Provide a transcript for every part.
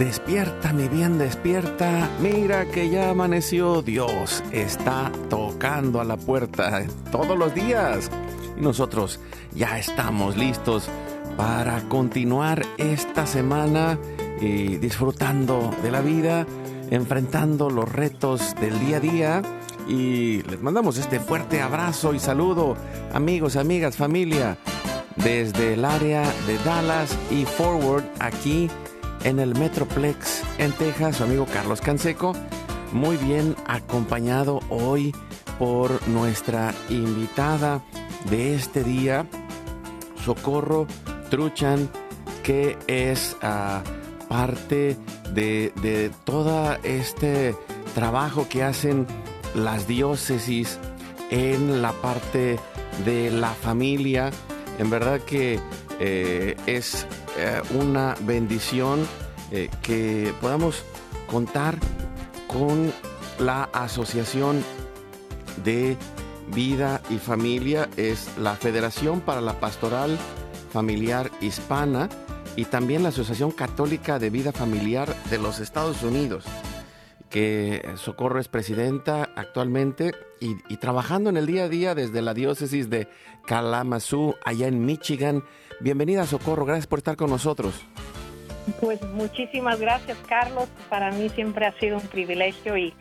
Despierta, mi bien, despierta. Mira que ya amaneció. Dios está tocando a la puerta todos los días. Y nosotros ya estamos listos para continuar esta semana y disfrutando de la vida, enfrentando los retos del día a día. Y les mandamos este fuerte abrazo y saludo, amigos, amigas, familia, desde el área de Dallas y Forward aquí en el Metroplex en Texas, su amigo Carlos Canseco, muy bien acompañado hoy por nuestra invitada de este día, Socorro Truchan, que es ah, parte de, de todo este trabajo que hacen las diócesis en la parte de la familia. En verdad que eh, es eh, una bendición eh, que podamos contar con la Asociación de Vida y Familia, es la Federación para la Pastoral Familiar Hispana y también la Asociación Católica de Vida Familiar de los Estados Unidos, que Socorro es presidenta actualmente y, y trabajando en el día a día desde la diócesis de Kalamazoo, allá en Michigan, Bienvenida, Socorro. Gracias por estar con nosotros. Pues muchísimas gracias, Carlos. Para mí siempre ha sido un privilegio y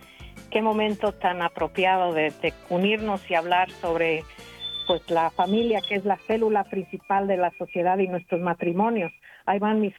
qué momento tan apropiado de, unirnos y hablar sobre pues la familia, que es la célula principal de la sociedad y nuestros matrimonios. Ahí van mis,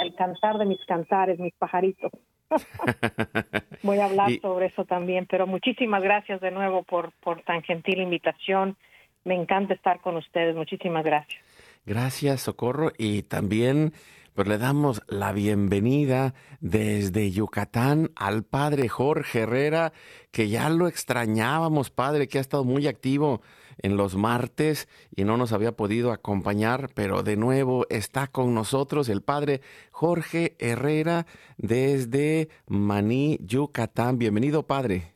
el cantar de mis cantares, mis pajaritos. Voy a hablar sobre eso también, pero muchísimas gracias de nuevo por, por tan gentil invitación. Me encanta estar con ustedes. Muchísimas gracias. Gracias, Socorro. Y también pues, le damos la bienvenida desde Yucatán al padre Jorge Herrera, que ya lo extrañábamos, padre, que ha estado muy activo en los martes y no nos había podido acompañar, pero de nuevo está con nosotros el padre Jorge Herrera desde Maní, Yucatán. Bienvenido, padre.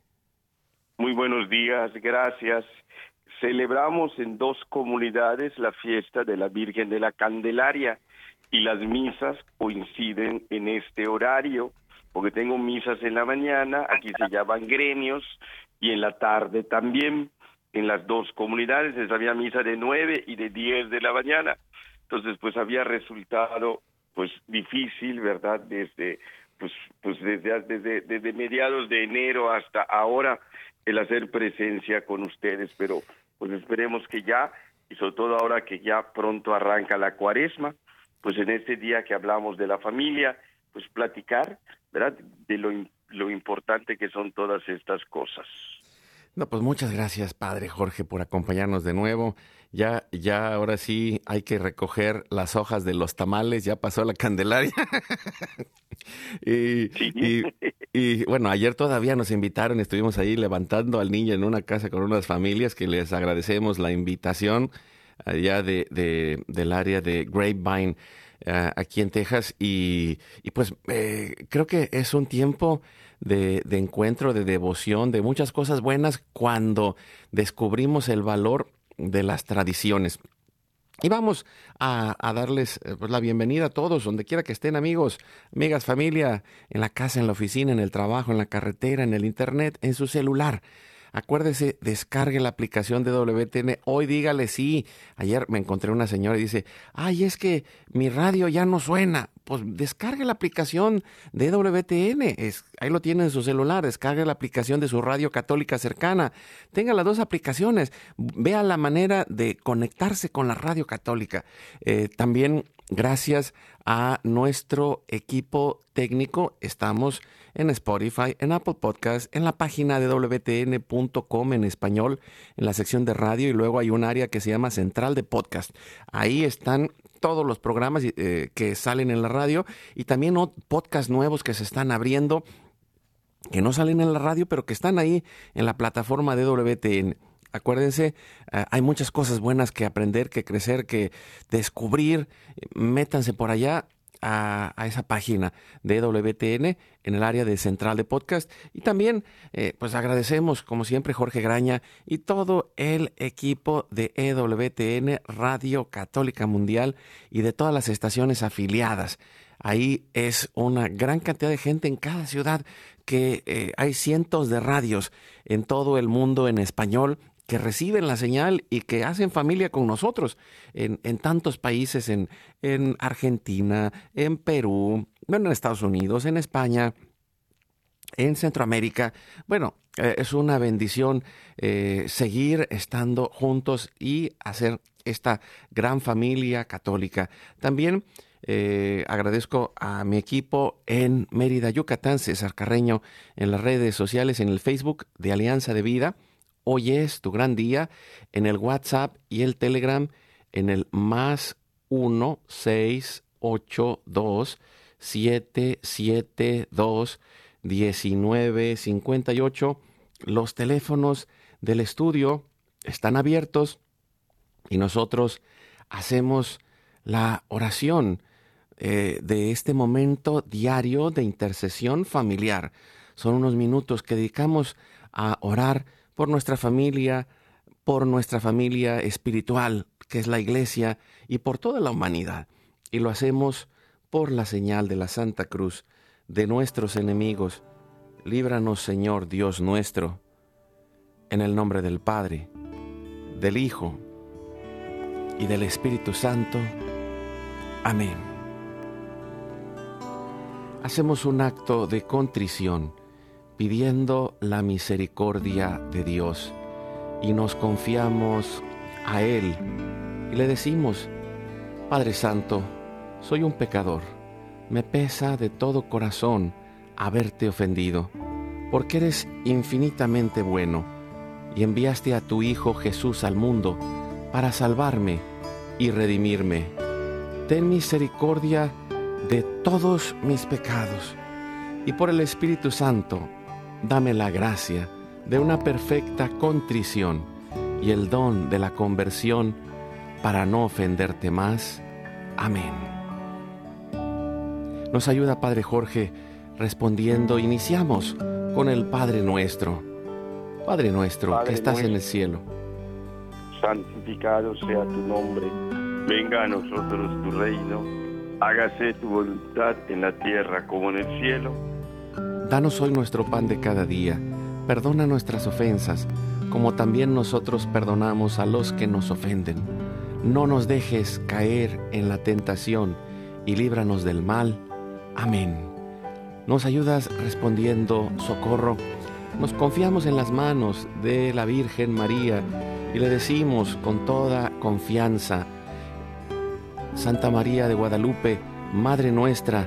Muy buenos días, gracias celebramos en dos comunidades la fiesta de la Virgen de la Candelaria y las misas coinciden en este horario, porque tengo misas en la mañana, aquí se llaman gremios, y en la tarde también, en las dos comunidades, había misa de nueve y de diez de la mañana. Entonces, pues había resultado pues difícil, ¿verdad? Desde pues pues desde, desde desde mediados de enero hasta ahora el hacer presencia con ustedes, pero pues esperemos que ya, y sobre todo ahora que ya pronto arranca la cuaresma, pues en este día que hablamos de la familia, pues platicar, ¿verdad? De lo, lo importante que son todas estas cosas. No, pues muchas gracias, Padre Jorge, por acompañarnos de nuevo. Ya, ya, ahora sí hay que recoger las hojas de los tamales, ya pasó la Candelaria. y, y, bueno, ayer todavía nos invitaron, estuvimos ahí levantando al niño en una casa con unas familias que les agradecemos la invitación allá de, de del área de Grapevine. Uh, aquí en Texas y, y pues eh, creo que es un tiempo de, encuentro, de devoción, de muchas cosas buenas cuando descubrimos el valor de las tradiciones. Y vamos a, darles eh, pues, la bienvenida a todos, donde quiera que estén amigos, amigas, familia, en la casa, en la oficina, en el trabajo, en la carretera, en el internet, en su celular. Acuérdese, descargue la aplicación de WTN. Hoy dígale sí. Ayer me encontré una señora y dice, ay, es que mi radio ya no suena. Pues descargue la aplicación de WTN. Ahí lo tiene en su celular. Descargue la aplicación de su radio católica cercana. Tenga las dos aplicaciones. Vea la manera de conectarse con la radio católica. Eh, también gracias a nuestro equipo técnico. Estamos en Spotify, en Apple Podcast, en la página de wtn.com en español, en la sección de radio y luego hay un área que se llama Central de Podcast. Ahí están todos los programas eh, que salen en la radio y también podcasts nuevos que se están abriendo que no salen en la radio, pero que están ahí en la plataforma de WTN. Acuérdense, eh, hay muchas cosas buenas que aprender, que crecer, que descubrir. Métanse por allá a, esa página de WTN en el área de central de podcast. Y también, eh, pues agradecemos, como siempre, Jorge Graña y todo el equipo de EWTN, Radio Católica Mundial y de todas las estaciones afiliadas. Ahí es una gran cantidad de gente en cada ciudad que eh, hay cientos de radios en todo el mundo en español que reciben la señal y que hacen familia con nosotros en, tantos países, en, en, Argentina, en Perú, bueno, en Estados Unidos, en España, en Centroamérica. Bueno, eh, es una bendición eh, seguir estando juntos y hacer esta gran familia católica. También eh, agradezco a mi equipo en Mérida, Yucatán, César Carreño, en las redes sociales, en el Facebook de Alianza de Vida Hoy es tu gran día en el WhatsApp y el Telegram en el más 1 6 8 2 7 7 2 19 58. Los teléfonos del estudio están abiertos y nosotros hacemos la oración eh, de este momento diario de intercesión familiar. Son unos minutos que dedicamos a orar por nuestra familia, por nuestra familia espiritual, que es la iglesia, y por toda la humanidad. Y lo hacemos por la señal de la Santa Cruz de nuestros enemigos. Líbranos, Señor Dios nuestro, en el nombre del Padre, del Hijo y del Espíritu Santo. Amén. Hacemos un acto de contrición pidiendo la misericordia de Dios. Y nos confiamos a Él. Y le decimos, Padre Santo, soy un pecador, me pesa de todo corazón haberte ofendido, porque eres infinitamente bueno. Y enviaste a tu Hijo Jesús al mundo para salvarme y redimirme. Ten misericordia de todos mis pecados. Y por el Espíritu Santo dame la gracia de una perfecta contrición y el don de la conversión para no ofenderte más. Amén. Nos ayuda Padre Jorge respondiendo, iniciamos con el Padre nuestro. Padre nuestro que estás en el cielo. Santificado sea tu nombre, venga a nosotros tu reino, hágase tu voluntad en la tierra como en el cielo. Danos hoy nuestro pan de cada día. Perdona nuestras ofensas, como también nosotros perdonamos a los que nos ofenden. No nos dejes caer en la tentación y líbranos del mal. Amén. Nos ayudas respondiendo, socorro. Nos confiamos en las manos de la Virgen María y le decimos con toda confianza, Santa María de Guadalupe, Madre nuestra,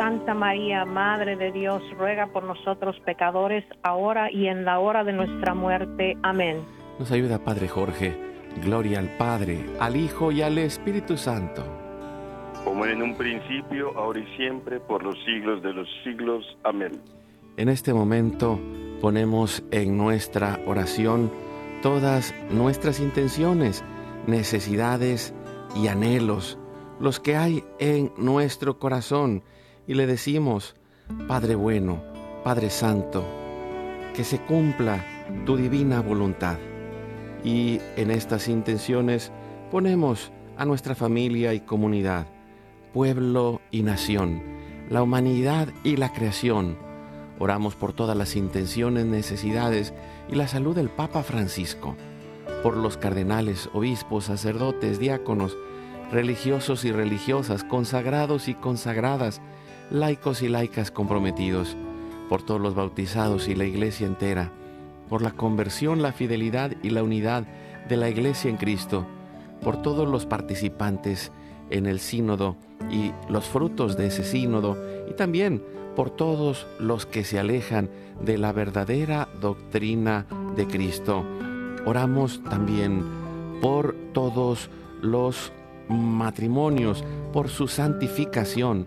Santa María, Madre de Dios, ruega por nosotros pecadores, ahora y en la hora de nuestra muerte. Amén. Nos ayuda Padre Jorge. Gloria al Padre, al Hijo y al Espíritu Santo. Como en un principio, ahora y siempre, por los siglos de los siglos. Amén. En este momento ponemos en nuestra oración todas nuestras intenciones, necesidades y anhelos, los que hay en nuestro corazón, y le decimos, Padre bueno, Padre Santo, que se cumpla tu divina voluntad. Y en estas intenciones ponemos a nuestra familia y comunidad, pueblo y nación, la humanidad y la creación. Oramos por todas las intenciones, necesidades y la salud del Papa Francisco, por los cardenales, obispos, sacerdotes, diáconos, religiosos y religiosas, consagrados y consagradas, laicos y laicas comprometidos, por todos los bautizados y la iglesia entera, por la conversión, la fidelidad y la unidad de la iglesia en Cristo, por todos los participantes en el sínodo y los frutos de ese sínodo, y también por todos los que se alejan de la verdadera doctrina de Cristo. Oramos también por todos los matrimonios, por su santificación,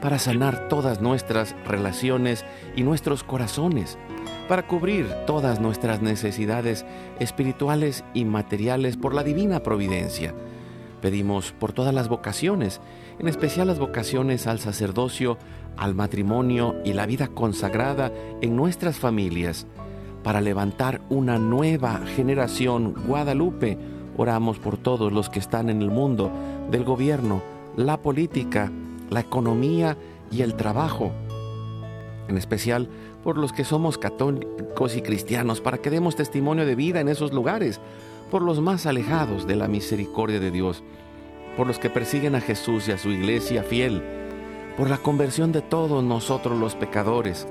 para sanar todas nuestras relaciones y nuestros corazones, para cubrir todas nuestras necesidades espirituales y materiales por la divina providencia. Pedimos por todas las vocaciones, en especial las vocaciones al sacerdocio, al matrimonio y la vida consagrada en nuestras familias, para levantar una nueva generación Guadalupe. Oramos por todos los que están en el mundo del gobierno, la política, la economía y el trabajo, en especial por los que somos católicos y cristianos, para que demos testimonio de vida en esos lugares, por los más alejados de la misericordia de Dios, por los que persiguen a Jesús y a su iglesia fiel, por la conversión de todos nosotros los pecadores.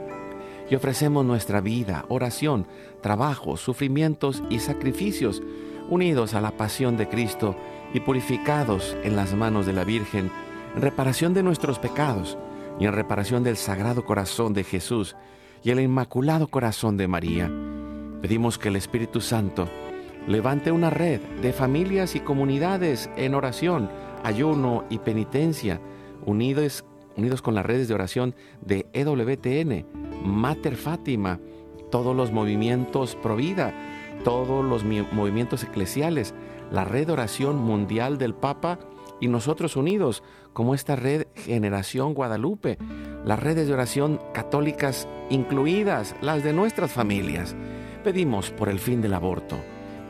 Y ofrecemos nuestra vida, oración, trabajo, sufrimientos y sacrificios, unidos a la pasión de Cristo y purificados en las manos de la Virgen, en reparación de nuestros pecados y en reparación del Sagrado Corazón de Jesús y el Inmaculado Corazón de María. Pedimos que el Espíritu Santo levante una red de familias y comunidades en oración, ayuno y penitencia, unidos, unidos con las redes de oración de EWTN, Mater Fátima, todos los movimientos Provida, todos los movimientos eclesiales, la red de oración mundial del Papa y nosotros unidos como esta red Generación Guadalupe, las redes de oración católicas incluidas, las de nuestras familias. Pedimos por el fin del aborto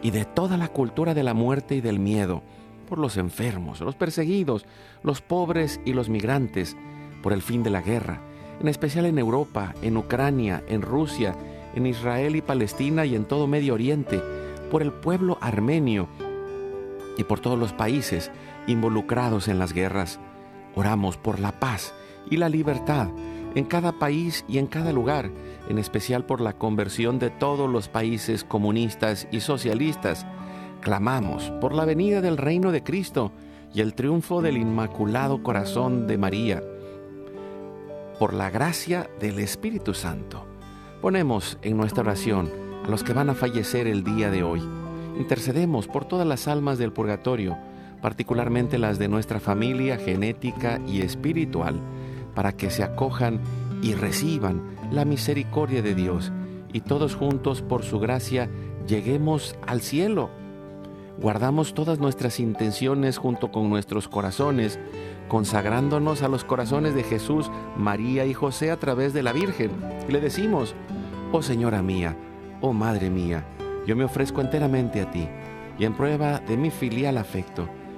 y de toda la cultura de la muerte y del miedo, por los enfermos, los perseguidos, los pobres y los migrantes, por el fin de la guerra, en especial en Europa, en Ucrania, en Rusia, en Israel y Palestina y en todo Medio Oriente, por el pueblo armenio y por todos los países involucrados en las guerras. Oramos por la paz y la libertad en cada país y en cada lugar, en especial por la conversión de todos los países comunistas y socialistas. Clamamos por la venida del reino de Cristo y el triunfo del Inmaculado Corazón de María. Por la gracia del Espíritu Santo. Ponemos en nuestra oración a los que van a fallecer el día de hoy. Intercedemos por todas las almas del purgatorio, particularmente las de nuestra familia genética y espiritual, para que se acojan y reciban la misericordia de Dios y todos juntos por su gracia lleguemos al cielo. Guardamos todas nuestras intenciones junto con nuestros corazones, consagrándonos a los corazones de Jesús, María y José a través de la Virgen. le decimos, oh Señora mía, oh Madre mía, yo me ofrezco enteramente a ti y en prueba de mi filial afecto,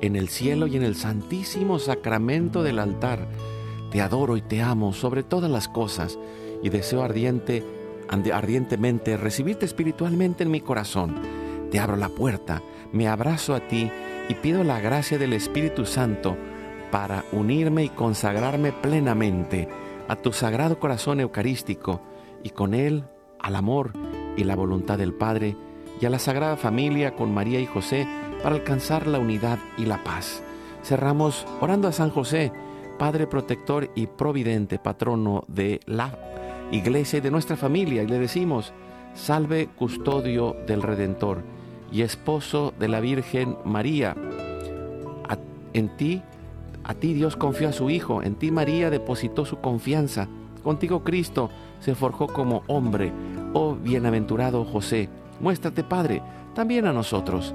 en el cielo y en el santísimo sacramento del altar. Te adoro y te amo sobre todas las cosas y deseo ardiente, ardientemente recibirte espiritualmente en mi corazón. Te abro la puerta, me abrazo a ti y pido la gracia del Espíritu Santo para unirme y consagrarme plenamente a tu sagrado corazón eucarístico y con él al amor y la voluntad del Padre y a la Sagrada Familia con María y José para alcanzar la unidad y la paz. Cerramos orando a San José, Padre protector y providente, patrono de la iglesia y de nuestra familia, y le decimos, salve custodio del Redentor y esposo de la Virgen María. en ti, a ti Dios confió a su Hijo, en ti María depositó su confianza. Contigo Cristo se forjó como hombre. Oh bienaventurado José, muéstrate Padre también a nosotros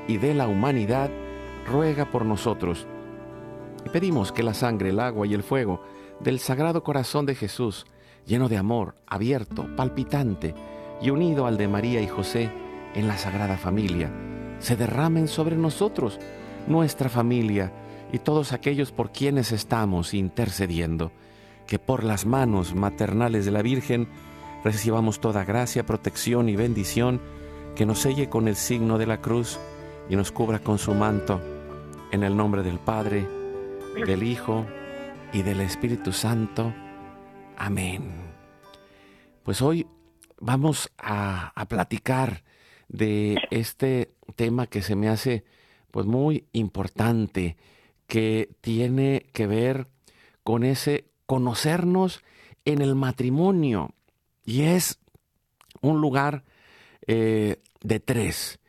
y de la Humanidad, ruega por nosotros. Y pedimos que la sangre, el agua y el fuego del Sagrado Corazón de Jesús, lleno de amor, abierto, palpitante y unido al de María y José en la Sagrada Familia, se derramen sobre nosotros, nuestra familia y todos aquellos por quienes estamos intercediendo, que por las manos maternales de la Virgen recibamos toda gracia, protección y bendición, que nos selle con el signo de la cruz y nos cubra con su manto, en el nombre del Padre, del Hijo y del Espíritu Santo. Amén. Pues hoy vamos a, a platicar de este tema que se me hace pues muy importante, que tiene que ver con ese conocernos en el matrimonio. Y es un lugar eh, de tres.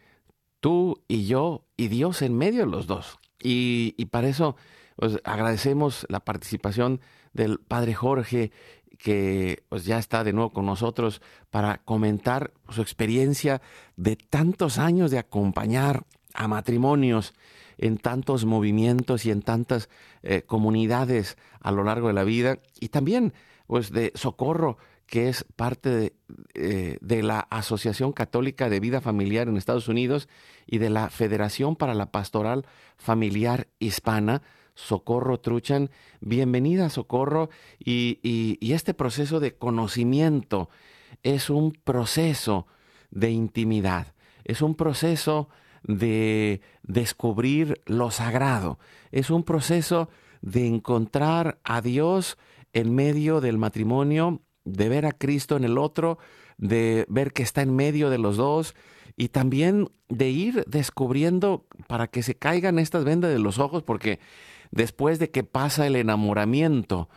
Tú y yo y Dios en medio de los dos. Y, y para eso pues, agradecemos la participación del Padre Jorge que pues, ya está de nuevo con nosotros para comentar su experiencia de tantos años de acompañar a matrimonios en tantos movimientos y en tantas eh, comunidades a lo largo de la vida y también pues de socorro que es parte de, eh, de, la Asociación Católica de Vida Familiar en Estados Unidos y de la Federación para la Pastoral Familiar Hispana, Socorro Truchan. Bienvenida, Socorro. Y, este proceso de conocimiento es un proceso de intimidad, es un proceso de descubrir lo sagrado, es un proceso de encontrar a Dios en medio del matrimonio, de ver a Cristo en el otro, de ver que está en medio de los dos y también de ir descubriendo para que se caigan estas vendas de los ojos, porque después de que pasa el enamoramiento,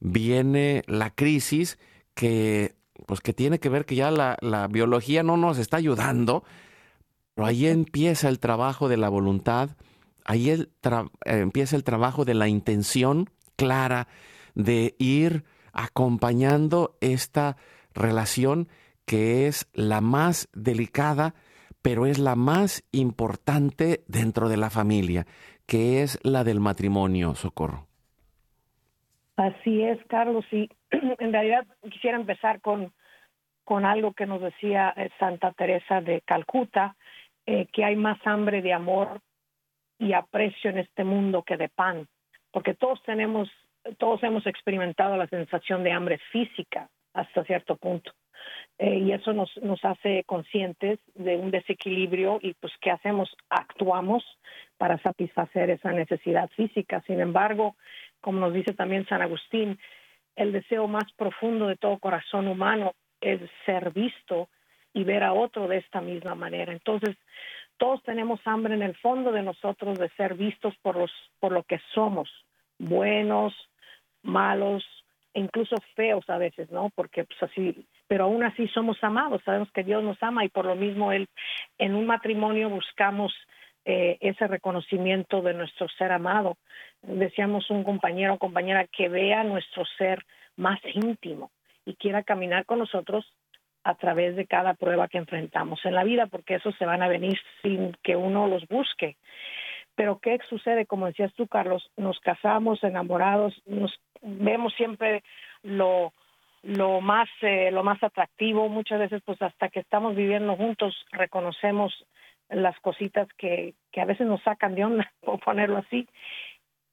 viene la crisis que, pues que tiene que ver que ya la, la biología no nos está ayudando, pero ahí empieza el trabajo de la voluntad, ahí el empieza el trabajo de la intención clara de ir acompañando esta relación que es la más delicada, pero es la más importante dentro de la familia, que es la del matrimonio, Socorro. Así es, Carlos, y en realidad quisiera empezar con, con algo que nos decía eh, Santa Teresa de Calcuta, eh, que hay más hambre de amor y aprecio en este mundo que de pan, porque todos tenemos, todos hemos experimentado la sensación de hambre física hasta cierto punto, eh, y eso nos, nos hace conscientes de un desequilibrio y pues ¿qué hacemos? Actuamos para satisfacer esa necesidad física. Sin embargo, como nos dice también San Agustín, el deseo más profundo de todo corazón humano es ser visto y ver a otro de esta misma manera. Entonces, todos tenemos hambre en el fondo de nosotros de ser vistos por los por lo que somos, buenos, malos, incluso feos a veces, ¿no? Porque pues así, pero aún así somos amados, sabemos que Dios nos ama y por lo mismo él en un matrimonio buscamos eh, ese reconocimiento de nuestro ser amado. Decíamos un compañero o compañera que vea nuestro ser más íntimo y quiera caminar con nosotros a través de cada prueba que enfrentamos en la vida, porque esos se van a venir sin que uno los busque. Pero ¿qué sucede? Como decías tú, Carlos, nos casamos enamorados, nos vemos siempre lo lo más eh, lo más atractivo. Muchas veces pues hasta que estamos viviendo juntos reconocemos las cositas que, que a veces nos sacan de onda por ponerlo así.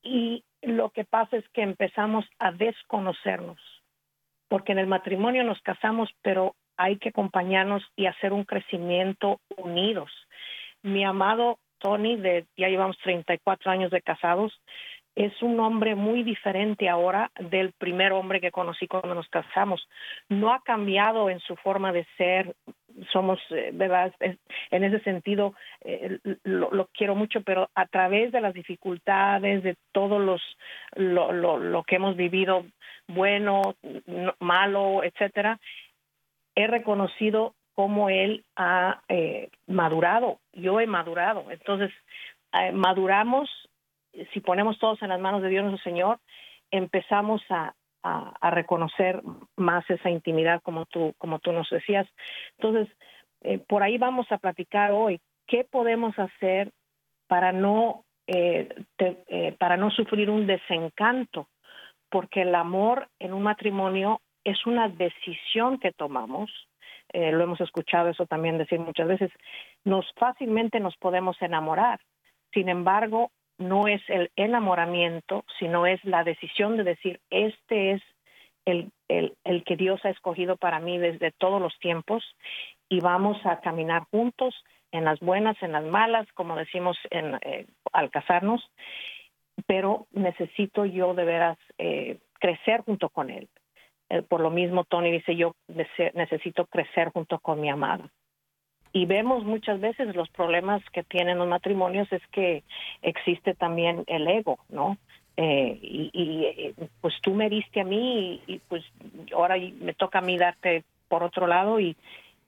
Y lo que pasa es que empezamos a desconocernos porque en el matrimonio nos casamos pero hay que acompañarnos y hacer un crecimiento unidos. Mi amado Tony, de, ya llevamos 34 años de casados, es un hombre muy diferente ahora del primer hombre que conocí cuando nos casamos. No ha cambiado en su forma de ser, somos, eh, ¿verdad? En ese sentido, eh, lo, quiero mucho, pero a través de las dificultades, de todos los, lo, lo, lo que hemos vivido, bueno, malo, etcétera, he reconocido cómo él ha eh, madurado. Yo he madurado. Entonces, eh, maduramos, si ponemos todos en las manos de Dios nuestro Señor, empezamos a, reconocer más esa intimidad como tú, como tú nos decías. Entonces, eh, por ahí vamos a platicar hoy qué podemos hacer para no, para no sufrir un desencanto, porque el amor en un matrimonio es una decisión que tomamos eh, lo hemos escuchado eso también decir muchas veces, nos fácilmente nos podemos enamorar. Sin embargo, no es el enamoramiento, sino es la decisión de decir, este es el, el, el que Dios ha escogido para mí desde todos los tiempos y vamos a caminar juntos en las buenas, en las malas, como decimos en, eh, al casarnos, pero necesito yo de veras eh, crecer junto con Él. Eh, por lo mismo, Tony dice, yo necesito crecer junto con mi amada. Y vemos muchas veces los problemas que tienen los matrimonios es que existe también el ego, ¿no? Eh, y, eh, pues tú me diste a mí y, pues ahora me toca a mí darte por otro lado y,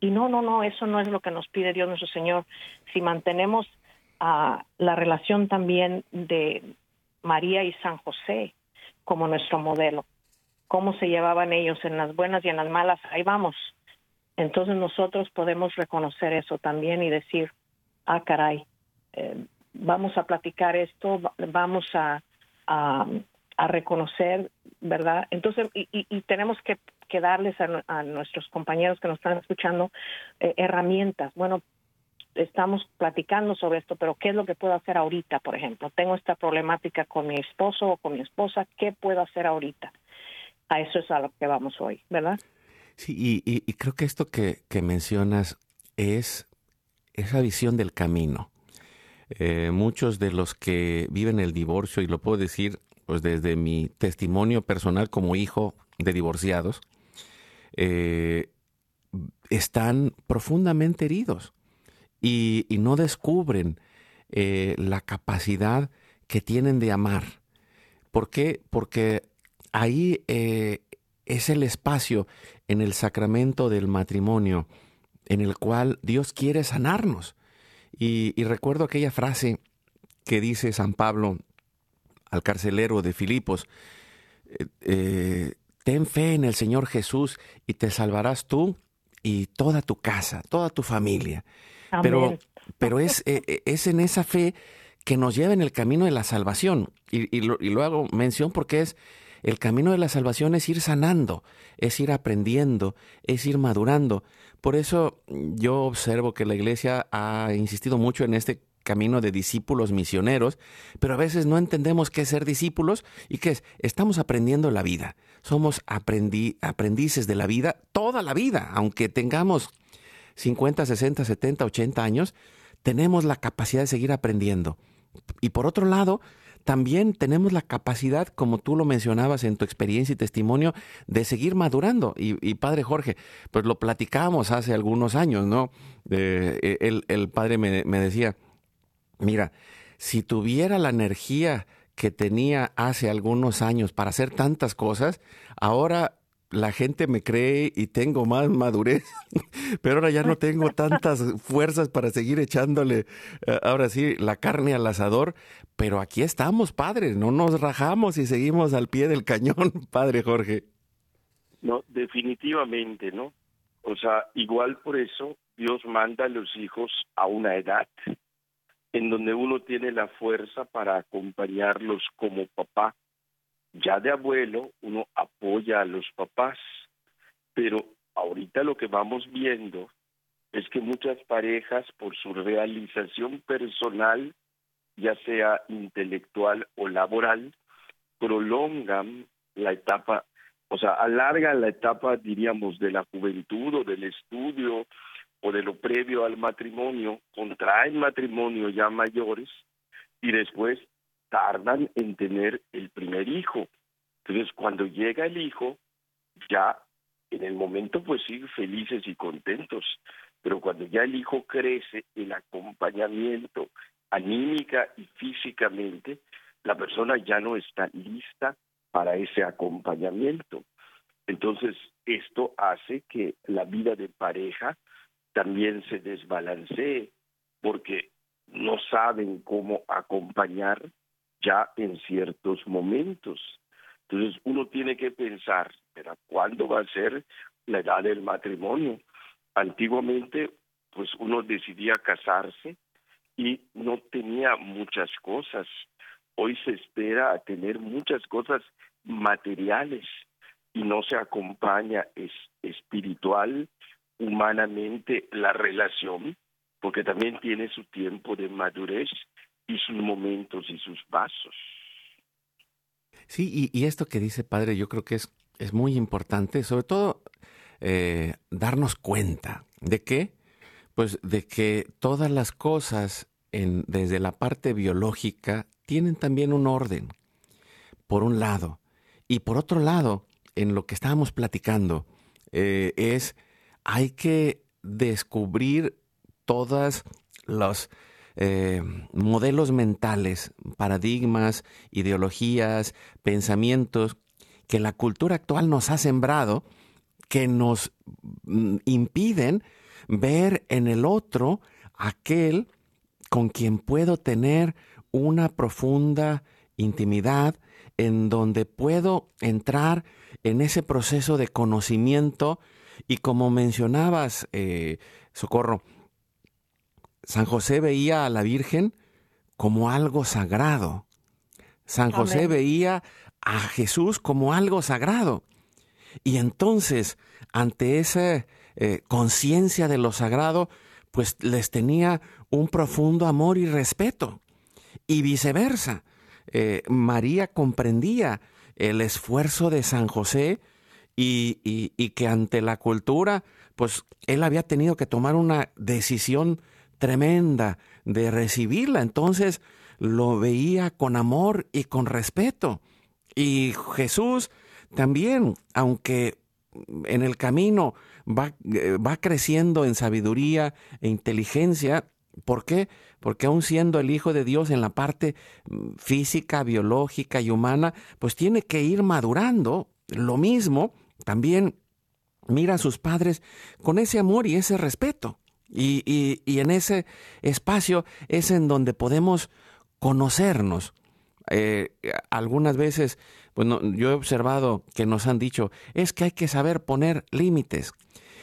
y no, no, no, eso no es lo que nos pide Dios nuestro Señor. Si mantenemos a la relación también de María y San José como nuestro modelo, cómo se llevaban ellos en las buenas y en las malas, ahí vamos. Entonces nosotros podemos reconocer eso también y decir, ah, caray, eh, vamos a platicar esto, vamos a, reconocer, ¿verdad? Entonces, y, tenemos que, darles a, nuestros compañeros que nos están escuchando eh, herramientas. Bueno, estamos platicando sobre esto, pero ¿qué es lo que puedo hacer ahorita, por ejemplo? Tengo esta problemática con mi esposo o con mi esposa, ¿qué puedo hacer ahorita? a eso es a lo que vamos hoy, ¿verdad? Sí, y, creo que esto que, mencionas es esa visión del camino. Eh, muchos de los que viven el divorcio, y lo puedo decir pues desde mi testimonio personal como hijo de divorciados, eh, están profundamente heridos y, no descubren eh, la capacidad que tienen de amar. ¿Por qué? Porque ahí eh, es el espacio en el sacramento del matrimonio en el cual Dios quiere sanarnos. Y, recuerdo aquella frase que dice San Pablo al carcelero de Filipos, eh, eh, ten fe en el Señor Jesús y te salvarás tú y toda tu casa, toda tu familia. Pero, pero es, es en esa fe que nos lleva en el camino de la salvación. Y, y lo hago mención porque es el camino de la salvación es ir sanando, es ir aprendiendo, es ir madurando. Por eso yo observo que la iglesia ha insistido mucho en este camino de discípulos misioneros, pero a veces no entendemos qué es ser discípulos y qué es, estamos aprendiendo la vida. Somos aprendices de la vida toda la vida, aunque tengamos 50, 60, 70, 80 años, tenemos la capacidad de seguir aprendiendo. Y por otro lado, también tenemos la capacidad, como tú lo mencionabas en tu experiencia y testimonio, de seguir madurando. Y, padre Jorge, pues lo platicábamos hace algunos años, ¿no? E, el, padre me, me decía, mira, si tuviera la energía que tenía hace algunos años para hacer tantas cosas, ahora la gente me cree y tengo más madurez, pero ahora ya no tengo tantas fuerzas para seguir echándole, eh, ahora sí, la carne al asador, pero aquí estamos, padre, no nos rajamos y seguimos al pie del cañón, padre Jorge. No, definitivamente, ¿no? O sea, igual por eso Dios manda a los hijos a una edad en donde uno tiene la fuerza para acompañarlos como papá ya de abuelo uno apoya a los papás, pero ahorita lo que vamos viendo es que muchas parejas por su realización personal, ya sea intelectual o laboral, prolongan la etapa, o sea, alargan la etapa, diríamos, de la juventud o del estudio o de lo previo al matrimonio, contraen matrimonio ya mayores y después tardan en tener el primer hijo. Entonces, cuando llega el hijo, ya en el momento pues sí, felices y contentos, pero cuando ya el hijo crece, el acompañamiento anímica y físicamente, la persona ya no está lista para ese acompañamiento. Entonces, esto hace que la vida de pareja también se desbalancee, porque no saben cómo acompañar ya en ciertos momentos. Entonces uno tiene que pensar, ¿pero ¿cuándo va a ser la edad del matrimonio? Antiguamente, pues uno decidía casarse y no tenía muchas cosas. Hoy se espera a tener muchas cosas materiales y no se acompaña es, espiritual, humanamente la relación, porque también tiene su tiempo de madurez y sus momentos y sus pasos. Sí, y, esto que dice padre, yo creo que es, es muy importante, sobre todo eh, darnos cuenta de qué, pues de que todas las cosas en, desde la parte biológica tienen también un orden, por un lado, y por otro lado, en lo que estábamos platicando, eh, es hay que descubrir todas las eh, modelos mentales, paradigmas, ideologías, pensamientos que la cultura actual nos ha sembrado, que nos mm, impiden ver en el otro aquel con quien puedo tener una profunda intimidad, en donde puedo entrar en ese proceso de conocimiento. Y como mencionabas, eh, Socorro, San José veía a la Virgen como algo sagrado. San José veía a Jesús como algo sagrado. Y entonces, ante esa eh, conciencia de lo sagrado, pues les tenía un profundo amor y respeto. Y viceversa, eh, María comprendía el esfuerzo de San José y, y, que ante la cultura, pues él había tenido que tomar una decisión tremenda de recibirla. Entonces lo veía con amor y con respeto. Y Jesús también, aunque en el camino va, eh, va creciendo en sabiduría e inteligencia, ¿por qué? Porque aun siendo el Hijo de Dios en la parte mm, física, biológica y humana, pues tiene que ir madurando. Lo mismo, también mira a sus padres con ese amor y ese respeto. Y, y, en ese espacio es en donde podemos conocernos. Eh, algunas veces, bueno, yo he observado que nos han dicho, es que hay que saber poner límites.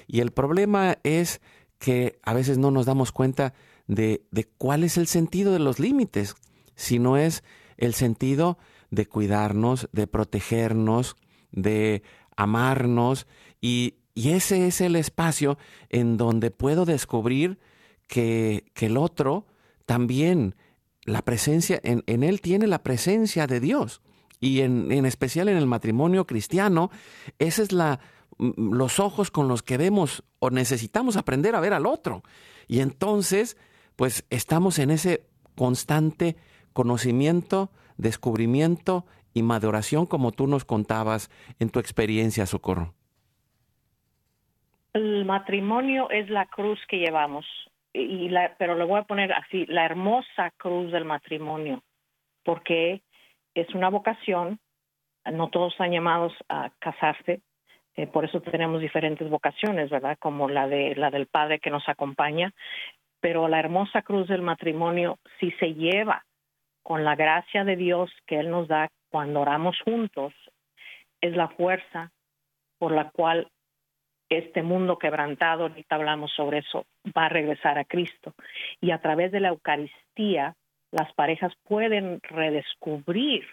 Y el problema es que a veces no nos damos cuenta de, de cuál es el sentido de los límites, sino es el sentido de cuidarnos, de protegernos, de amarnos y, y ese es el espacio en donde puedo descubrir que, que el otro también la presencia, en, en él tiene la presencia de Dios. Y en, en especial en el matrimonio cristiano, esa es la, los ojos con los que vemos o necesitamos aprender a ver al otro. Y entonces, pues estamos en ese constante conocimiento, descubrimiento y maduración como tú nos contabas en tu experiencia, Socorro. El matrimonio es la cruz que llevamos, y pero lo voy a poner así, la hermosa cruz del matrimonio, porque es una vocación, no todos están llamados a casarse, eh, por eso tenemos diferentes vocaciones, ¿verdad? Como la de la del padre que nos acompaña, pero la hermosa cruz del matrimonio si se lleva con la gracia de Dios que él nos da cuando oramos juntos, es la fuerza por la cual este mundo quebrantado, ahorita hablamos sobre eso, va a regresar a Cristo. Y a través de la Eucaristía, las parejas pueden redescubrir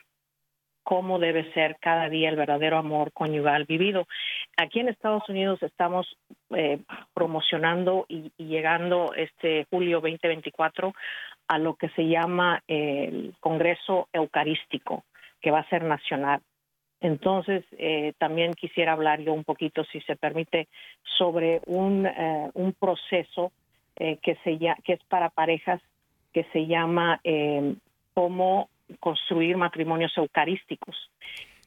cómo debe ser cada día el verdadero amor conyugal vivido. Aquí en Estados Unidos estamos eh, promocionando y, llegando este julio 2024 a lo que se llama el Congreso Eucarístico, que va a ser nacional. Entonces, eh, también quisiera hablar yo un poquito, si se permite, sobre un, eh, un proceso que, se, que es para parejas que se llama cómo construir matrimonios eucarísticos.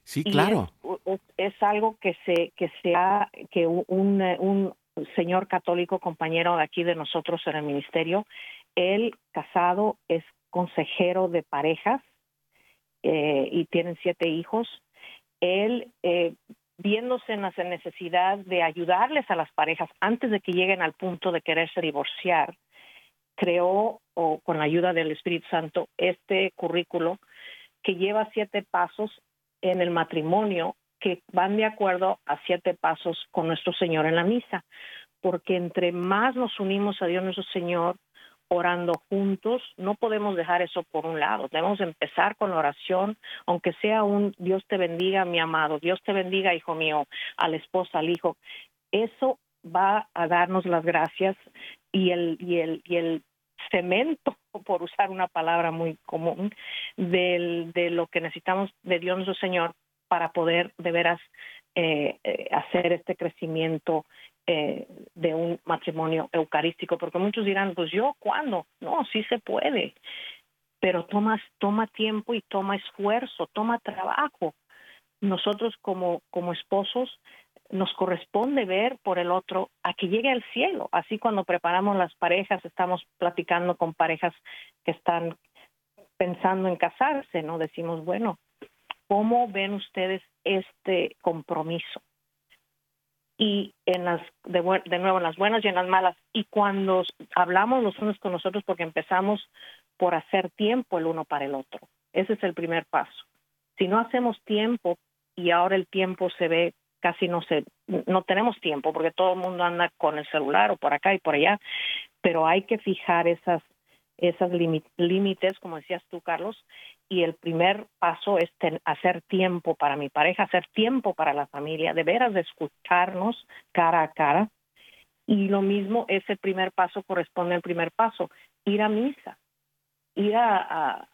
Sí, claro. Es, algo que se que sea que un, un señor católico compañero de aquí de nosotros en el ministerio, él casado es consejero de parejas eh, y tienen siete hijos. Él eh, viéndose en la necesidad de ayudarles a las parejas antes de que lleguen al punto de quererse divorciar, creó, o con la ayuda del Espíritu Santo, este currículo que lleva siete pasos en el matrimonio que van de acuerdo a siete pasos con nuestro Señor en la misa, porque entre más nos unimos a Dios nuestro Señor, orando juntos, no podemos dejar eso por un lado. Debemos empezar con la oración, aunque sea un Dios te bendiga, mi amado, Dios te bendiga, hijo mío, a la esposa, al hijo. Eso va a darnos las gracias y el, y el, y el cemento, por usar una palabra muy común, del, de lo que necesitamos de Dios nuestro Señor para poder de veras eh, eh, hacer este crecimiento eh, de un matrimonio eucarístico, porque muchos dirán, pues yo, ¿cuándo? No, sí se puede, pero toma, toma tiempo y toma esfuerzo, toma trabajo. Nosotros como, como esposos nos corresponde ver por el otro a que llegue al cielo. Así cuando preparamos las parejas, estamos platicando con parejas que están pensando en casarse, ¿no? Decimos, bueno, ¿cómo ven ustedes este compromiso? Y en las, de, nuevo, en las buenas y en las malas. Y cuando hablamos los unos con nosotros, porque empezamos por hacer tiempo el uno para el otro. Ese es el primer paso. Si no hacemos tiempo y ahora el tiempo se ve casi no se, no tenemos tiempo porque todo el mundo anda con el celular o por acá y por allá, pero hay que fijar esas esas límites, como decías tú, Carlos, y el primer paso es hacer tiempo para mi pareja, hacer tiempo para la familia, de veras de escucharnos cara a cara. Y lo mismo, ese primer paso corresponde al primer paso, ir a misa ir a,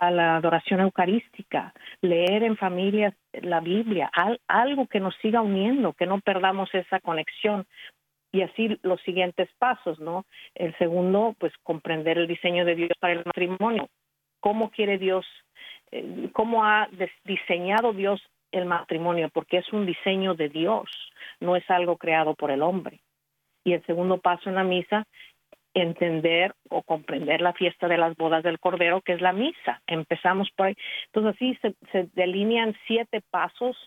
la adoración eucarística, leer en familia la Biblia, algo que nos siga uniendo, que no perdamos esa conexión. Y así los siguientes pasos, ¿no? El segundo, pues comprender el diseño de Dios para el matrimonio. ¿Cómo quiere Dios, eh, cómo ha diseñado Dios el matrimonio? Porque es un diseño de Dios, no es algo creado por el hombre. Y el segundo paso en la misa entender o comprender la fiesta de las bodas del Cordero, que es la misa. Empezamos por ahí. Entonces así se, delinean siete pasos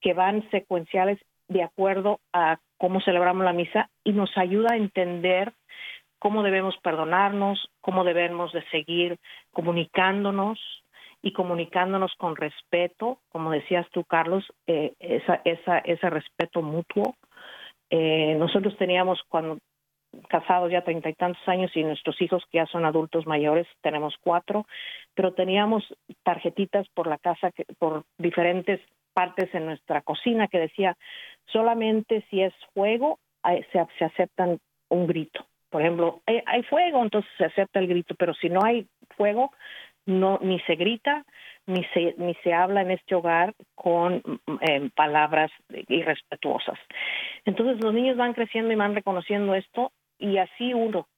que van secuenciales de acuerdo a cómo celebramos la misa y nos ayuda a entender cómo debemos perdonarnos, cómo debemos de seguir comunicándonos y comunicándonos con respeto, como decías tú, Carlos, eh, ese respeto mutuo. Eh, nosotros teníamos cuando casados ya treinta y tantos años y nuestros hijos que ya son adultos mayores, tenemos cuatro, pero teníamos tarjetitas por la casa, que, por diferentes partes en nuestra cocina que decía, solamente si es fuego se, se aceptan un grito, Por ejemplo, hay, hay fuego, entonces se acepta el grito, pero si no hay fuego, no ni se grita ni se ni se habla en este hogar con eh, palabras irrespetuosas. Entonces los niños van creciendo y van reconociendo esto y así uno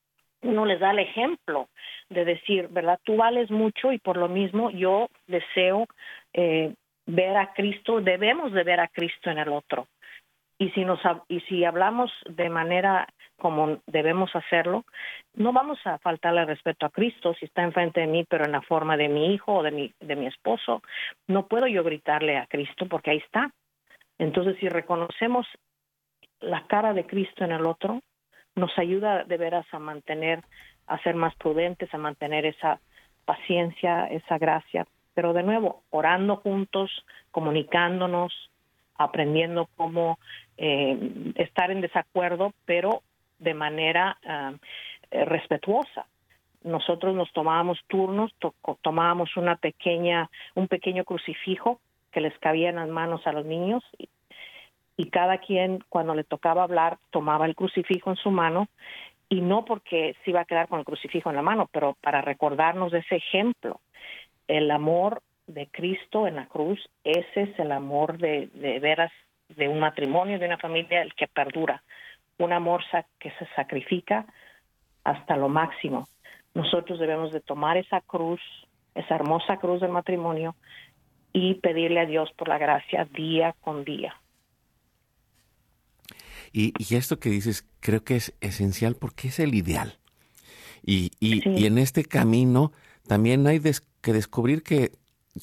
uno les da el ejemplo de decir, ¿verdad? Tú vales mucho y por lo mismo yo deseo eh, ver a Cristo, debemos de ver a Cristo en el otro. Y si nos y si hablamos de manera como debemos hacerlo, no vamos a faltarle respeto a Cristo si está enfrente de mí, pero en la forma de mi hijo o de mi, de mi esposo. No puedo yo gritarle a Cristo porque ahí está. Entonces, si reconocemos la cara de Cristo en el otro, nos ayuda de veras a mantener, a ser más prudentes, a mantener esa paciencia, esa gracia. Pero de nuevo, orando juntos, comunicándonos, aprendiendo cómo eh, estar en desacuerdo, pero de manera eh, respetuosa. Nosotros nos tomábamos turnos, tomábamos una pequeña, un pequeño crucifijo que les cabía en las manos a los niños y, y cada quien cuando le tocaba hablar tomaba el crucifijo en su mano y no porque se iba a quedar con el crucifijo en la mano, pero para recordarnos de ese ejemplo, el amor de Cristo en la cruz, ese es el amor de, de veras de un matrimonio, de una familia, el que perdura, un amor que se sacrifica hasta lo máximo. Nosotros debemos de tomar esa cruz, esa hermosa cruz del matrimonio y pedirle a Dios por la gracia día con día. Y, esto que dices creo que es esencial porque es el ideal. Y, y, en este camino también hay que descubrir que,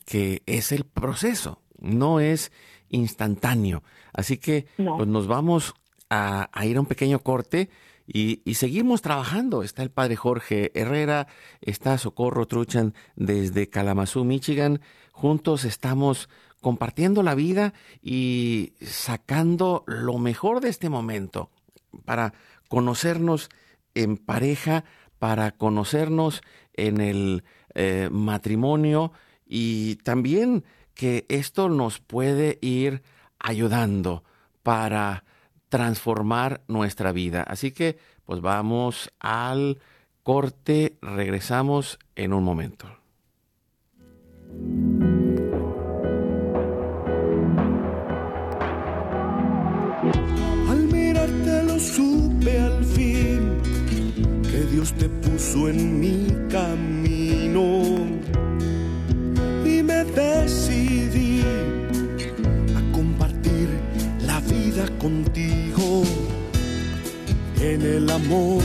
que es el proceso, no es instantáneo. Así que pues nos vamos a, ir a un pequeño corte y, seguimos trabajando. Está el padre Jorge Herrera, está Socorro Truchan desde Kalamazoo, Michigan. Juntos estamos compartiendo la vida y sacando lo mejor de este momento para conocernos en pareja, para conocernos en el eh, matrimonio y también que esto nos puede ir ayudando para transformar nuestra vida. Así que, pues vamos al corte, regresamos en un momento. Lo supe al fin que Dios te puso en mi camino contigo en el amor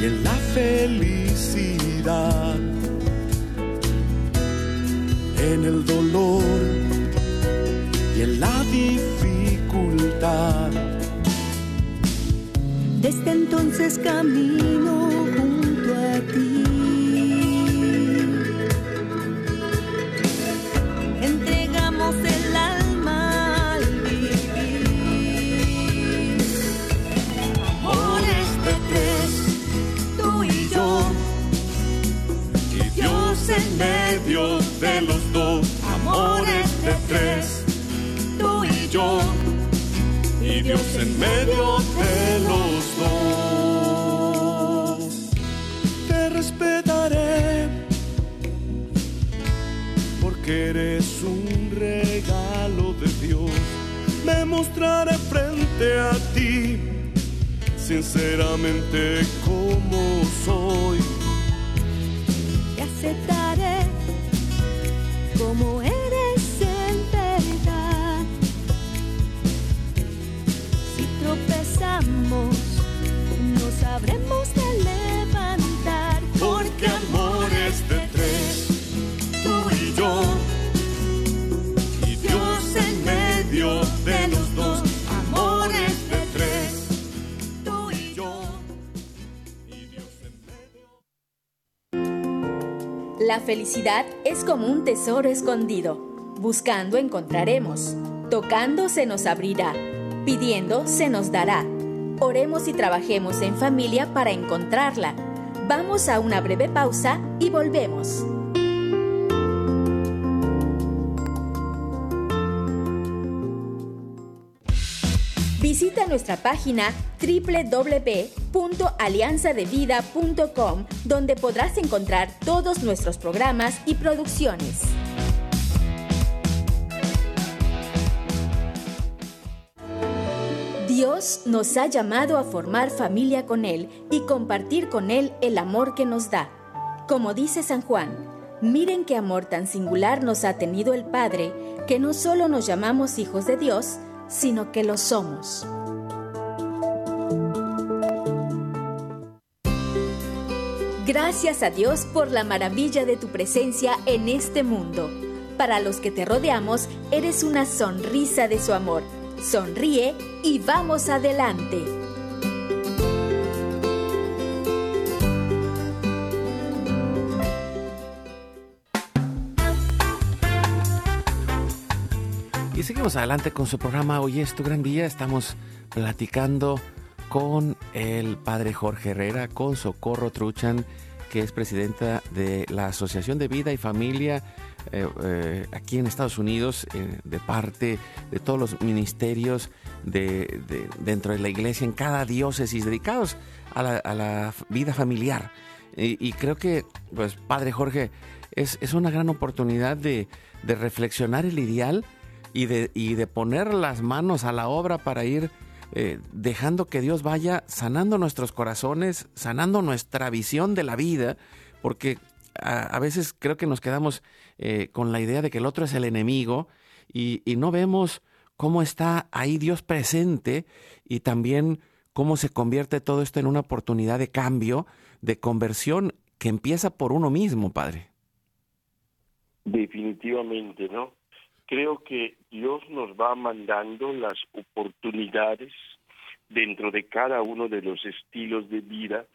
y en la felicidad, en el dolor y en la dificultad. Desde entonces camino en medio de los dos. Te respetaré, porque eres un regalo de Dios. Me mostraré frente a ti, sinceramente como felicidad es como un tesoro escondido. Buscando encontraremos. Tocando se nos abrirá. Pidiendo se nos dará. Oremos y trabajemos en familia para encontrarla. Vamos a una breve pausa y volvemos. Visita nuestra página www.alianzadevida.com donde podrás encontrar todos nuestros programas y producciones. Dios nos ha llamado a formar familia con Él y compartir con Él el amor que nos da. Como dice San Juan, miren qué amor tan singular nos ha tenido el Padre, que no solo nos llamamos hijos de Dios, sino que lo somos. Gracias a Dios por la maravilla de tu presencia en este mundo. Para los que te rodeamos, eres una sonrisa de su amor. Sonríe y vamos adelante. Adelante con su programa. Hoy es tu gran día. Estamos platicando con el padre Jorge Herrera, con Socorro Truchan, que es presidenta de la Asociación de Vida y Familia eh, eh, aquí en Estados Unidos, eh, de parte de todos los ministerios de, de- dentro de la iglesia, en cada diócesis, dedicados a la, vida familiar. Y, creo que, pues, padre Jorge, es, es una gran oportunidad de reflexionar el ideal y de, y de poner las manos a la obra para ir eh, dejando que Dios vaya sanando nuestros corazones, sanando nuestra visión de la vida, porque a, veces creo que nos quedamos eh, con la idea de que el otro es el enemigo y, y no vemos cómo está ahí Dios presente y también cómo se convierte todo esto en una oportunidad de cambio, de conversión que empieza por uno mismo, Padre. Definitivamente, ¿no? Creo que Dios nos va mandando las oportunidades dentro de cada uno de los estilos de vida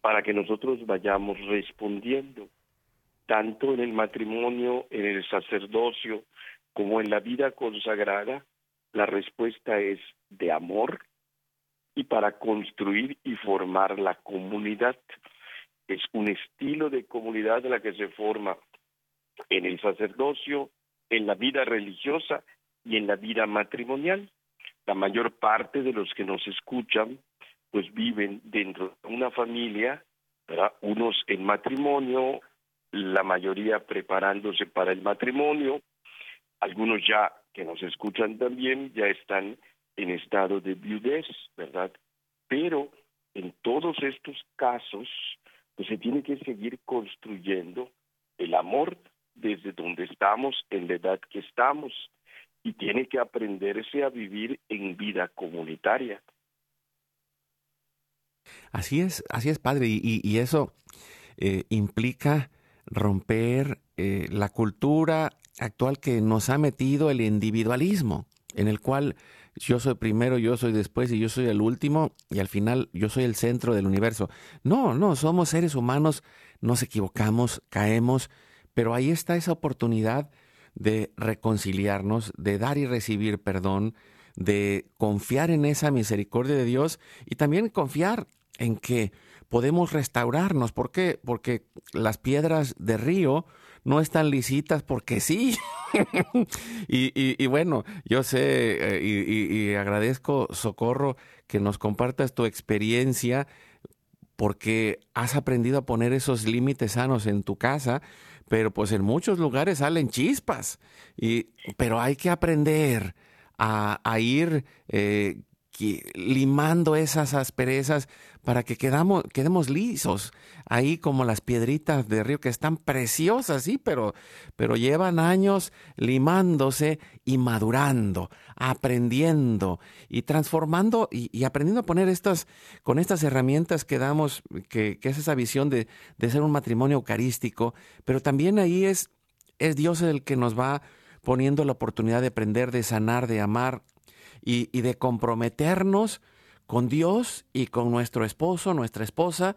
para que nosotros vayamos respondiendo, tanto en el matrimonio, en el sacerdocio, como en la vida consagrada, la respuesta es de amor y para construir y formar la comunidad. Es un estilo de comunidad la que se forma en el sacerdocio, en la vida religiosa y en la vida matrimonial. La mayor parte de los que nos escuchan pues viven dentro de una familia, ¿verdad? unos en matrimonio, la mayoría preparándose para el matrimonio, algunos ya que nos escuchan también ya están en estado de viudez, ¿verdad? Pero en todos estos casos pues se tiene que seguir construyendo el amor desde donde estamos, en la edad que estamos, y tiene que aprenderse a vivir en vida comunitaria. Así es, así es, padre, y, eso eh, implica romper eh, la cultura actual que nos ha metido el individualismo, en el cual yo soy primero, yo soy después y yo soy el último y al final yo soy el centro del universo. No, no, somos seres humanos, nos equivocamos, caemos, pero ahí está esa oportunidad de reconciliarnos, de dar y recibir perdón, de confiar en esa misericordia de Dios y también confiar en que podemos restaurarnos. ¿Por qué? Porque las piedras de río no están lisitas porque sí. y, bueno, yo sé eh, y- y agradezco, Socorro, que nos compartas tu experiencia porque has aprendido a poner esos límites sanos en tu casa, pero pues en muchos lugares salen chispas. Y, pero hay que aprender a, a ir eh, limando esas asperezas para que quedamos, quedemos lisos, ahí como las piedritas de río que están preciosas, sí, pero, pero llevan años limándose y madurando, aprendiendo y transformando y, aprendiendo a poner estas, con estas herramientas que damos, que, que es esa visión de, de ser un matrimonio eucarístico, pero también ahí es, es Dios el que nos va poniendo la oportunidad de aprender, de sanar, de amar y, de comprometernos con Dios y con nuestro esposo, nuestra esposa,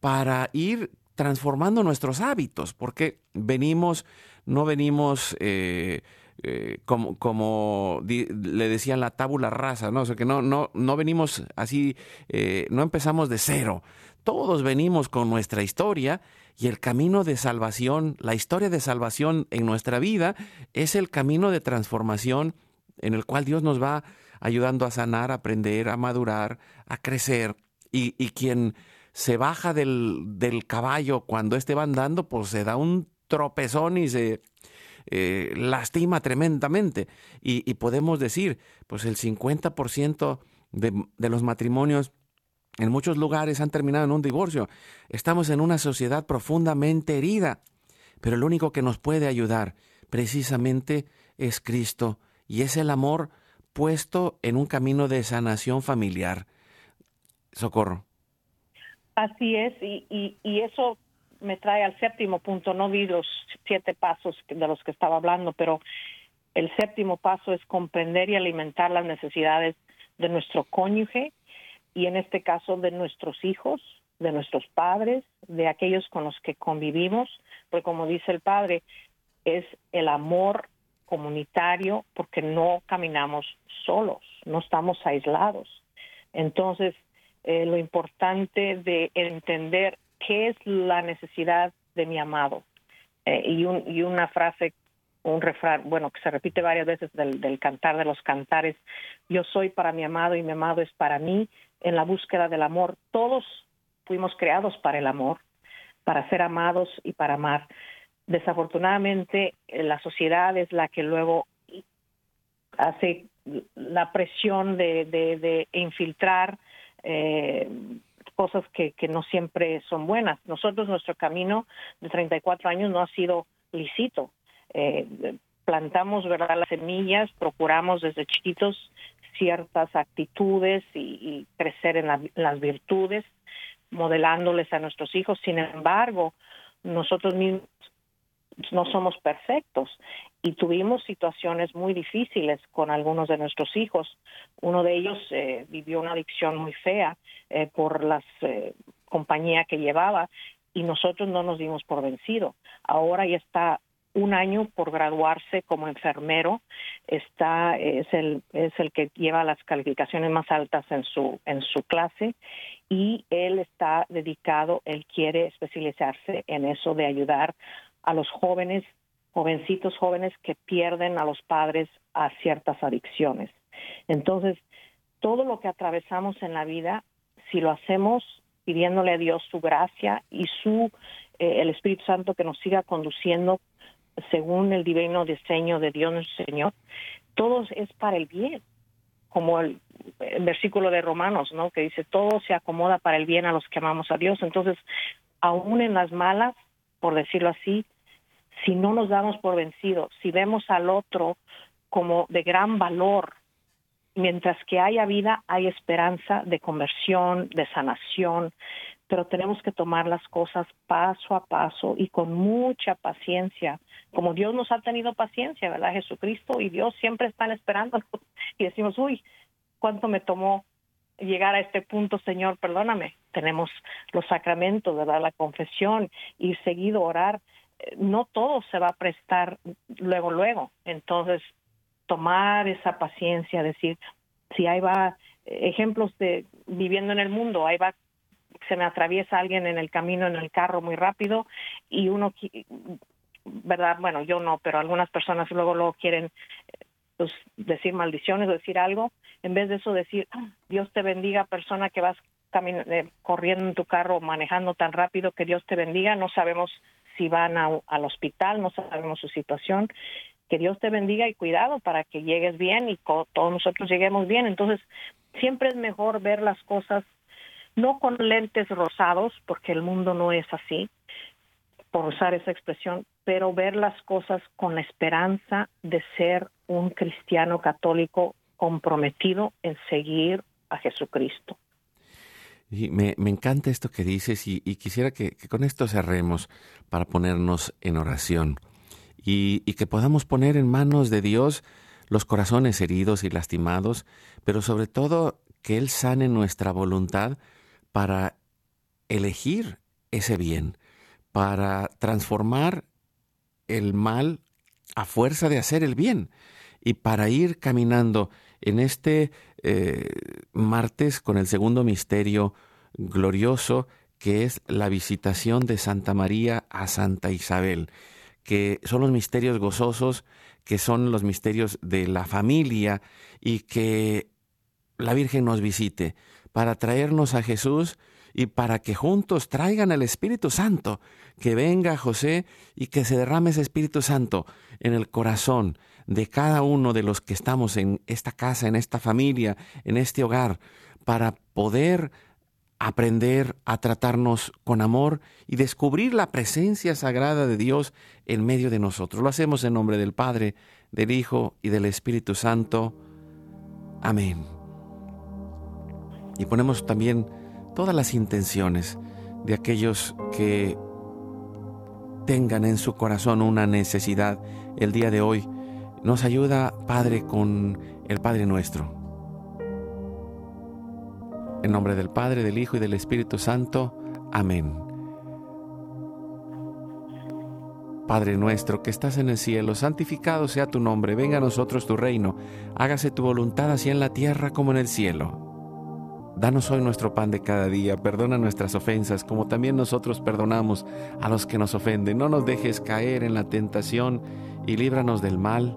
para ir transformando nuestros hábitos, porque venimos, no venimos eh, eh, como, como le decían la tábula rasa, ¿no? O sea, que no, no, no venimos así, eh, no empezamos de cero. Todos venimos con nuestra historia y el camino de salvación, la historia de salvación en nuestra vida es el camino de transformación en el cual Dios nos va ayudando a sanar, a aprender, a madurar, a crecer. Y, y quien se baja del, del caballo cuando esté va andando, pues se da un tropezón y se eh, lastima tremendamente. Y, y, podemos decir, pues el 50% de, de los matrimonios en muchos lugares han terminado en un divorcio. Estamos en una sociedad profundamente herida, pero el único que nos puede ayudar precisamente es Cristo y es el amor puesto en un camino de sanación familiar. Socorro. Así es, y, y, y, eso me trae al séptimo punto. No vi los siete pasos de los que estaba hablando, pero el séptimo paso es comprender y alimentar las necesidades de nuestro cónyuge y en este caso de nuestros hijos, de nuestros padres, de aquellos con los que convivimos, porque como dice el padre, es el amor comunitario porque no caminamos solos, no estamos aislados. Entonces, eh, lo importante de entender qué es la necesidad de mi amado. Eh, y, un, y una frase, un refrán, bueno, que se repite varias veces del, del cantar de los cantares, yo soy para mi amado y mi amado es para mí, en la búsqueda del amor. Todos fuimos creados para el amor, para ser amados y para amar. Desafortunadamente, eh, la sociedad es la que luego hace la presión de, de, de infiltrar eh, cosas que, que no siempre son buenas. Nosotros, nuestro camino de 34 años no ha sido lícito. Eh, plantamos verdad las semillas, procuramos desde chiquitos ciertas actitudes y, y crecer en, en, las virtudes, modelándoles a nuestros hijos. Sin embargo, nosotros mismos no somos perfectos y tuvimos situaciones muy difíciles con algunos de nuestros hijos. Uno de ellos eh, vivió una adicción muy fea eh, por la eh, compañía que llevaba y nosotros no nos dimos por vencido. Ahora ya está un año por graduarse como enfermero, está es el es el que lleva las calificaciones más altas en su en su clase y él está dedicado, él quiere especializarse en eso de ayudar a los jóvenes, jovencitos jóvenes que pierden a los padres a ciertas adicciones. Entonces, todo lo que atravesamos en la vida, si lo hacemos pidiéndole a Dios su gracia y su eh, el Espíritu Santo que nos siga conduciendo según el divino diseño de Dios nuestro Señor, todo es para el bien, como el, el, versículo de Romanos, ¿no? Que dice, todo se acomoda para el bien a los que amamos a Dios. Entonces, aún en las malas, por decirlo así, si no nos damos por vencidos, si vemos al otro como de gran valor, mientras que haya vida, hay esperanza de conversión, de sanación, pero tenemos que tomar las cosas paso a paso y con mucha paciencia, como Dios nos ha tenido paciencia, ¿verdad? Jesucristo y Dios siempre están esperando y decimos, uy, ¿cuánto me tomó llegar a este punto, Señor? Perdóname. Tenemos los sacramentos, ¿verdad? La confesión, ir seguido, orar, no todo se va a prestar luego, luego. Entonces, tomar esa paciencia, decir, si hay va ejemplos de viviendo en el mundo, ahí va se me atraviesa alguien en el camino en el carro muy rápido y uno verdad bueno yo no pero algunas personas luego luego quieren pues decir maldiciones o decir algo en vez de eso decir ah, Dios te bendiga persona que vas eh, corriendo en tu carro manejando tan rápido que Dios te bendiga no sabemos si van a, al hospital, no sabemos su situación. Que Dios te bendiga y cuidado para que llegues bien y todos nosotros lleguemos bien. Entonces, siempre es mejor ver las cosas no con lentes rosados, porque el mundo no es así, por usar esa expresión, pero ver las cosas con la esperanza de ser un cristiano católico comprometido en seguir a Jesucristo. Y me, me, encanta esto que dices y, quisiera que, que, con esto cerremos para ponernos en oración y, y, que podamos poner en manos de Dios los corazones heridos y lastimados, pero sobre todo que Él sane nuestra voluntad para elegir ese bien, para transformar el mal a fuerza de hacer el bien y para ir caminando en este eh, martes con el segundo misterio glorioso que es la visitación de Santa María a Santa Isabel, que son los misterios gozosos, que son los misterios de la familia y que la Virgen nos visite, para traernos a Jesús y para que juntos traigan el Espíritu Santo, que venga José y que se derrame ese Espíritu Santo en el corazón de cada uno de los que estamos en esta casa, en esta familia, en este hogar, para poder aprender a tratarnos con amor y descubrir la presencia sagrada de Dios en medio de nosotros. Lo hacemos en nombre del Padre, del Hijo y del Espíritu Santo. Amén. Y ponemos también todas las intenciones de aquellos que tengan en su corazón una necesidad el día de hoy. Nos ayuda, Padre, con el Padre nuestro. En nombre del Padre, del Hijo y del Espíritu Santo. Amén. Padre nuestro que estás en el cielo, santificado sea tu nombre, venga a nosotros tu reino, hágase tu voluntad así en la tierra como en el cielo. Danos hoy nuestro pan de cada día, perdona nuestras ofensas como también nosotros perdonamos a los que nos ofenden. No nos dejes caer en la tentación y líbranos del mal.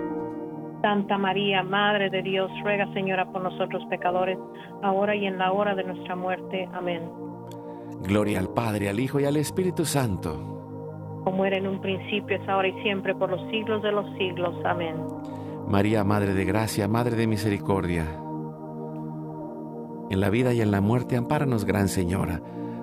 Santa María, Madre de Dios, ruega Señora por nosotros pecadores, ahora y en la hora de nuestra muerte. Amén. Gloria al Padre, al Hijo y al Espíritu Santo. Como era en un principio, es ahora y siempre, por los siglos de los siglos. Amén. María, Madre de Gracia, Madre de Misericordia. En la vida y en la muerte, ampáranos, Gran Señora.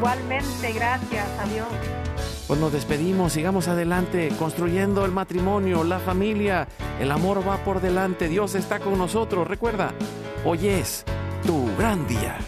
Igualmente, gracias a Dios. Pues nos despedimos, sigamos adelante, construyendo el matrimonio, la familia. El amor va por delante, Dios está con nosotros. Recuerda, hoy es tu gran día.